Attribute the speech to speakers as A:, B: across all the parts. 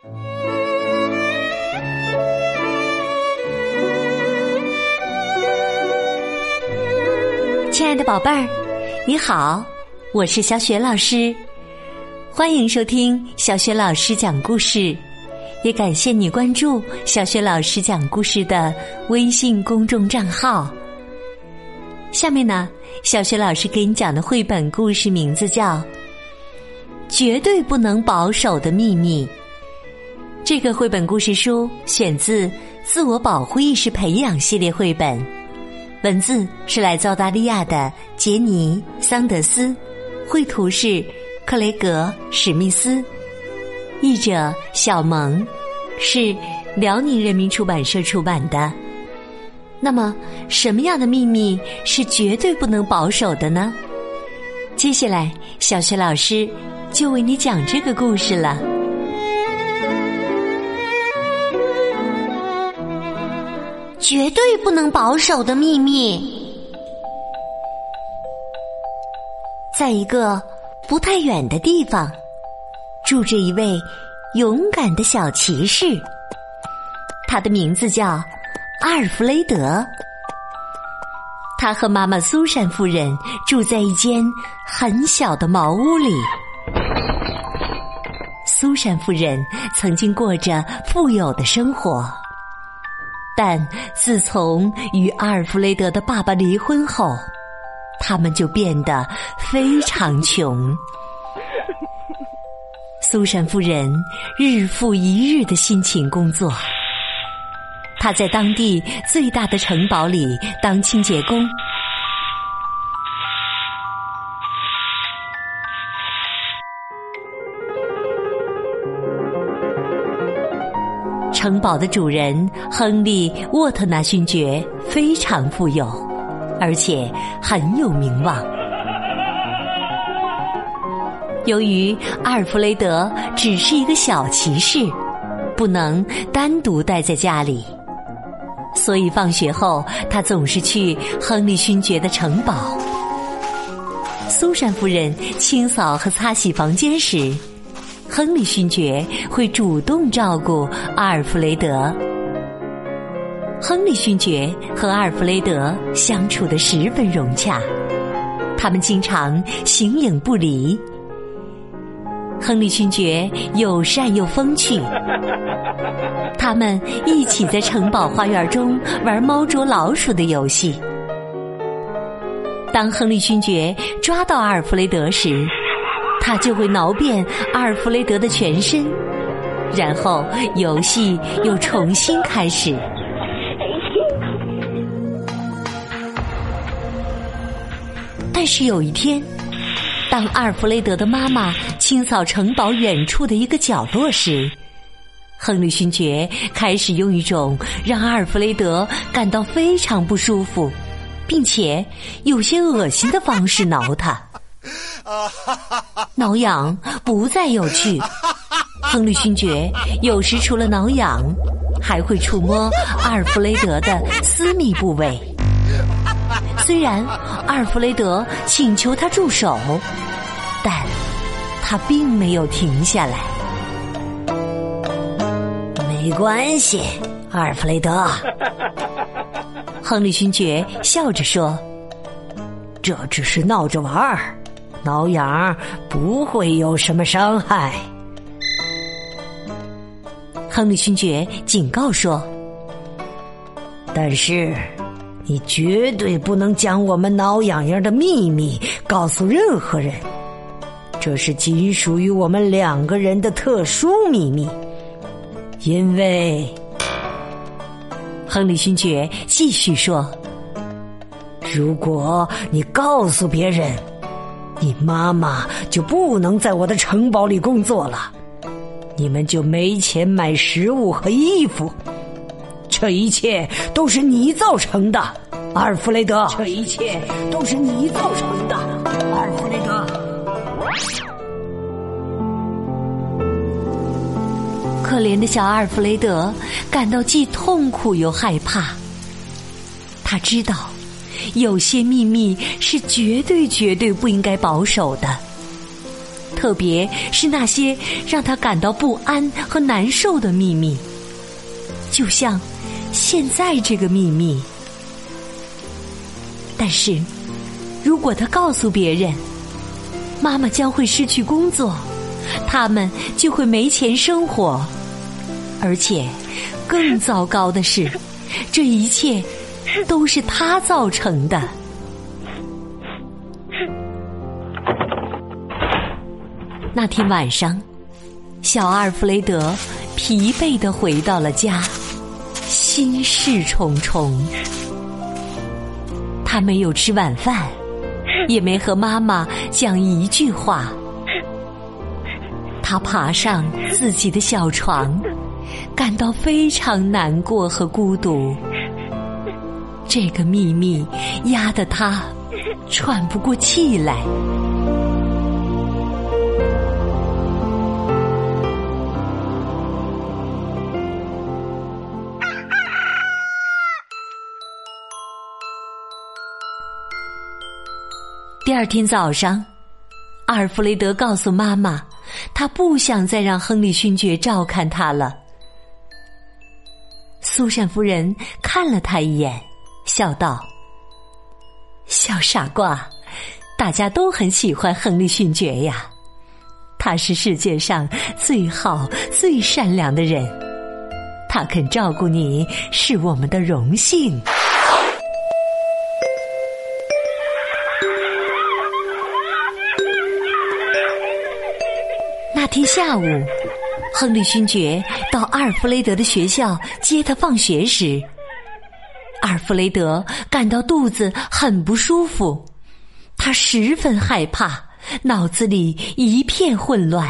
A: 亲爱的宝贝儿，你好，我是小雪老师，欢迎收听小雪老师讲故事，也感谢你关注小雪老师讲故事的微信公众账号。下面呢，小雪老师给你讲的绘本故事名字叫《绝对不能保守的秘密》。这个绘本故事书选自《自我保护意识培养》系列绘本。文字是来自澳大利亚的杰尼·桑德斯，绘图是克雷格·史密斯，译者小萌，是辽宁人民出版社出版的。那么，什么样的秘密是绝对不能保守的呢？接下来，小学老师就为你讲这个故事了。
B: 绝对不能保守的秘密，
A: 在一个不太远的地方，住着一位勇敢的小骑士。他的名字叫阿尔弗雷德。他和妈妈苏珊夫人住在一间很小的茅屋里。苏珊夫人曾经过着富有的生活。但自从与阿尔弗雷德的爸爸离婚后，他们就变得非常穷。苏珊夫人日复一日的辛勤工作，她在当地最大的城堡里当清洁工。城堡的主人亨利·沃特纳勋爵非常富有，而且很有名望。由于阿尔弗雷德只是一个小骑士，不能单独待在家里，所以放学后他总是去亨利勋爵的城堡。苏珊夫人清扫和擦洗房间时。亨利勋爵会主动照顾阿尔弗雷德。亨利勋爵和阿尔弗雷德相处的十分融洽，他们经常形影不离。亨利勋爵友善又风趣，他们一起在城堡花园中玩猫捉老鼠的游戏。当亨利勋爵抓到阿尔弗雷德时，他就会挠遍阿尔弗雷德的全身，然后游戏又重新开始。但是有一天，当阿尔弗雷德的妈妈清扫城堡远处的一个角落时，亨利勋爵开始用一种让阿尔弗雷德感到非常不舒服，并且有些恶心的方式挠他。挠痒不再有趣。亨利勋爵有时除了挠痒，还会触摸阿尔弗雷德的私密部位。虽然阿尔弗雷德请求他住手，但他并没有停下来。
B: 没关系，阿尔弗雷德。
A: 亨利勋爵笑着说：“
B: 这只是闹着玩儿。”挠痒不会有什么伤害，
A: 亨利勋爵警告说：“
B: 但是你绝对不能将我们挠痒痒的秘密告诉任何人，这是仅属于我们两个人的特殊秘密。因为，
A: 亨利勋爵继续说，
B: 如果你告诉别人。”你妈妈就不能在我的城堡里工作了，你们就没钱买食物和衣服，这一切都是你造成的，阿尔弗雷德。这一切都是你造成的，阿尔弗雷德。
A: 可怜的小阿尔弗雷德感到既痛苦又害怕，他知道。有些秘密是绝对绝对不应该保守的，特别是那些让他感到不安和难受的秘密，就像现在这个秘密。但是，如果他告诉别人，妈妈将会失去工作，他们就会没钱生活，而且更糟糕的是，这一切都是他造成的。那天晚上，小阿尔弗雷德疲惫的回到了家，心事重重。他没有吃晚饭，也没和妈妈讲一句话。他爬上自己的小床，感到非常难过和孤独。这个秘密压得他 喘不过气来。第二天早上，阿尔弗雷德告诉妈妈，他不想再让亨利勋爵照看他了。苏珊夫人看了他一眼，笑道：“小傻瓜，大家都很喜欢亨利勋爵呀，他是世界上最好、最善良的人，他肯照顾你是我们的荣幸。”那天下午，亨利勋爵到阿尔弗雷德的学校接他放学时，阿尔弗雷德感到肚子很不舒服，他十分害怕，脑子里一片混乱。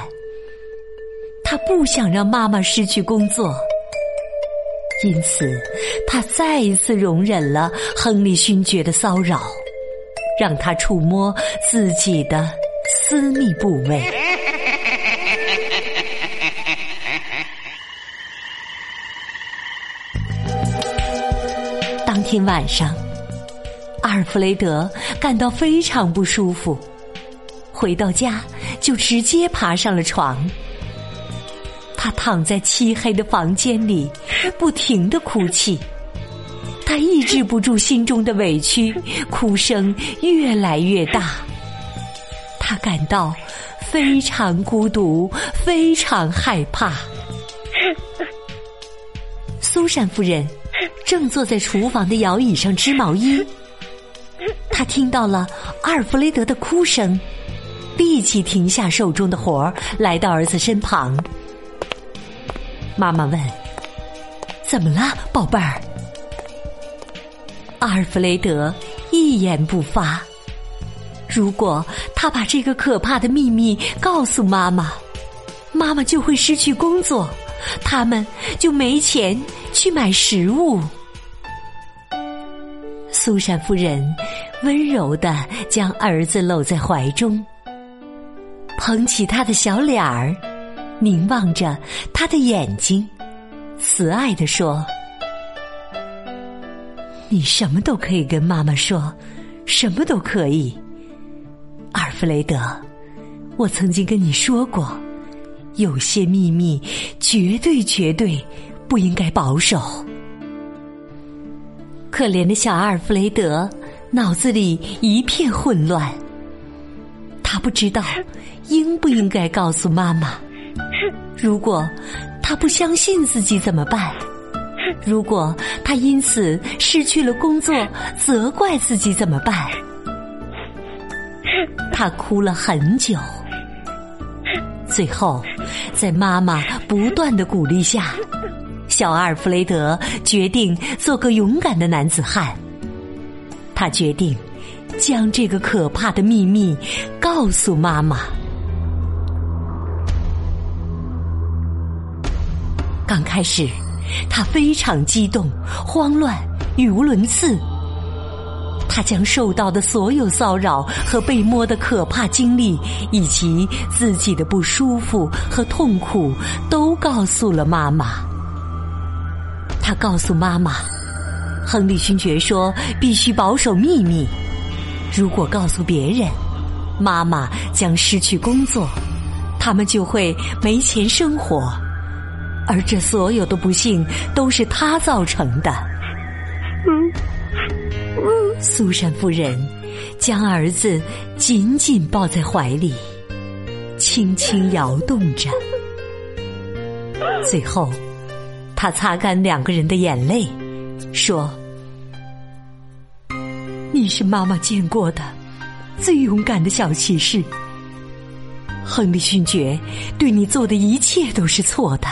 A: 他不想让妈妈失去工作，因此他再一次容忍了亨利勋爵的骚扰，让他触摸自己的私密部位。天晚上，阿尔弗雷德感到非常不舒服，回到家就直接爬上了床。他躺在漆黑的房间里，不停的哭泣。他抑制不住心中的委屈，哭声越来越大。他感到非常孤独，非常害怕。苏珊夫人。正坐在厨房的摇椅上织毛衣，他听到了阿尔弗雷德的哭声，立即停下手中的活儿，来到儿子身旁。妈妈问：“怎么了，宝贝儿？”阿尔弗雷德一言不发。如果他把这个可怕的秘密告诉妈妈，妈妈就会失去工作，他们就没钱去买食物。苏珊夫人温柔的将儿子搂在怀中，捧起他的小脸儿，凝望着他的眼睛，慈爱的说：“你什么都可以跟妈妈说，什么都可以。阿尔弗雷德，我曾经跟你说过，有些秘密绝对绝对不应该保守。”可怜的小阿尔弗雷德脑子里一片混乱，他不知道应不应该告诉妈妈。如果他不相信自己怎么办？如果他因此失去了工作，责怪自己怎么办？他哭了很久，最后在妈妈不断的鼓励下。小阿尔弗雷德决定做个勇敢的男子汉。他决定将这个可怕的秘密告诉妈妈。刚开始，他非常激动、慌乱、语无伦次。他将受到的所有骚扰和被摸的可怕经历，以及自己的不舒服和痛苦，都告诉了妈妈。他告诉妈妈，亨利勋爵说必须保守秘密。如果告诉别人，妈妈将失去工作，他们就会没钱生活，而这所有的不幸都是他造成的。嗯苏珊夫人将儿子紧紧抱在怀里，轻轻摇动着。最后，他擦干两个人的眼泪，说：“你是妈妈见过的最勇敢的小骑士。亨利勋爵对你做的一切都是错的。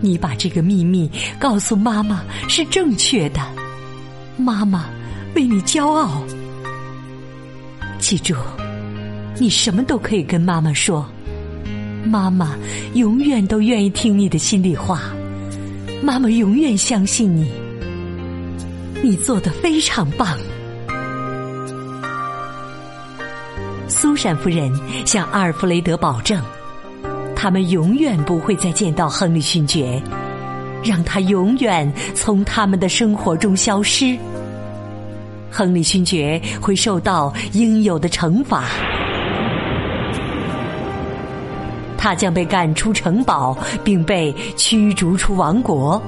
A: 你把这个秘密告诉妈妈是正确的，妈妈为你骄傲。记住，你什么都可以跟妈妈说。”妈妈永远都愿意听你的心里话，妈妈永远相信你，你做的非常棒。苏珊夫人向阿尔弗雷德保证，他们永远不会再见到亨利勋爵，让他永远从他们的生活中消失。亨利勋爵会受到应有的惩罚。他将被赶出城堡，并被驱逐出王国。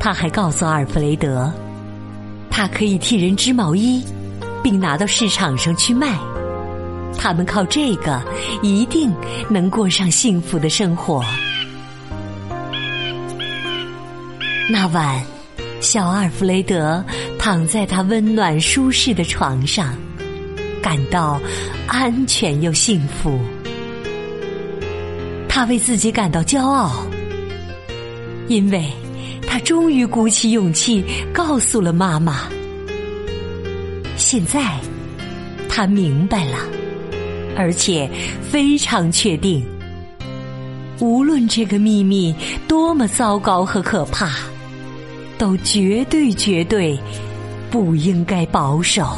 A: 他还告诉阿尔弗雷德，他可以替人织毛衣，并拿到市场上去卖。他们靠这个一定能过上幸福的生活。那晚，小阿尔弗雷德躺在他温暖舒适的床上。感到安全又幸福，他为自己感到骄傲，因为他终于鼓起勇气告诉了妈妈。现在他明白了，而且非常确定，无论这个秘密多么糟糕和可怕，都绝对绝对不应该保守。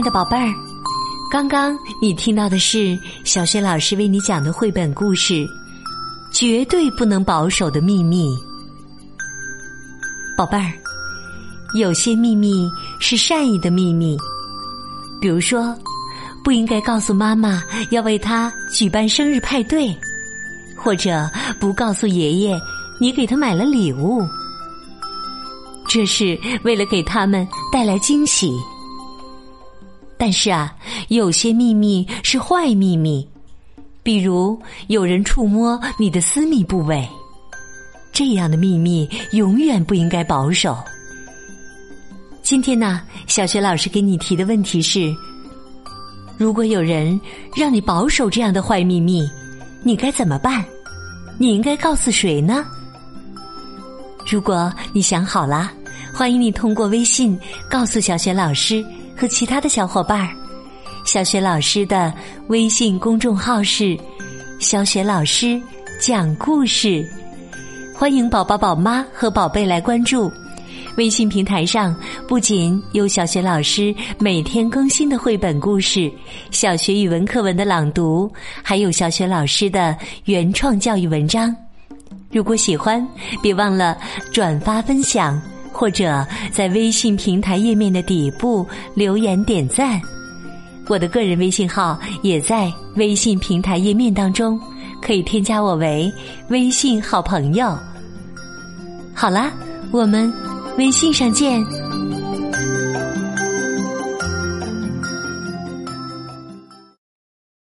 A: 爱的宝贝儿，刚刚你听到的是小轩老师为你讲的绘本故事《绝对不能保守的秘密》。宝贝儿，有些秘密是善意的秘密，比如说，不应该告诉妈妈要为她举办生日派对，或者不告诉爷爷你给他买了礼物，这是为了给他们带来惊喜。但是啊，有些秘密是坏秘密，比如有人触摸你的私密部位，这样的秘密永远不应该保守。今天呢，小学老师给你提的问题是：如果有人让你保守这样的坏秘密，你该怎么办？你应该告诉谁呢？如果你想好了，欢迎你通过微信告诉小学老师。和其他的小伙伴儿，小雪老师的微信公众号是“小雪老师讲故事”，欢迎宝宝、宝妈和宝贝来关注。微信平台上不仅有小学老师每天更新的绘本故事、小学语文课文的朗读，还有小学老师的原创教育文章。如果喜欢，别忘了转发分享。或者在微信平台页面的底部留言点赞，我的个人微信号也在微信平台页面当中，可以添加我为微信好朋友。好啦，我们微信上见。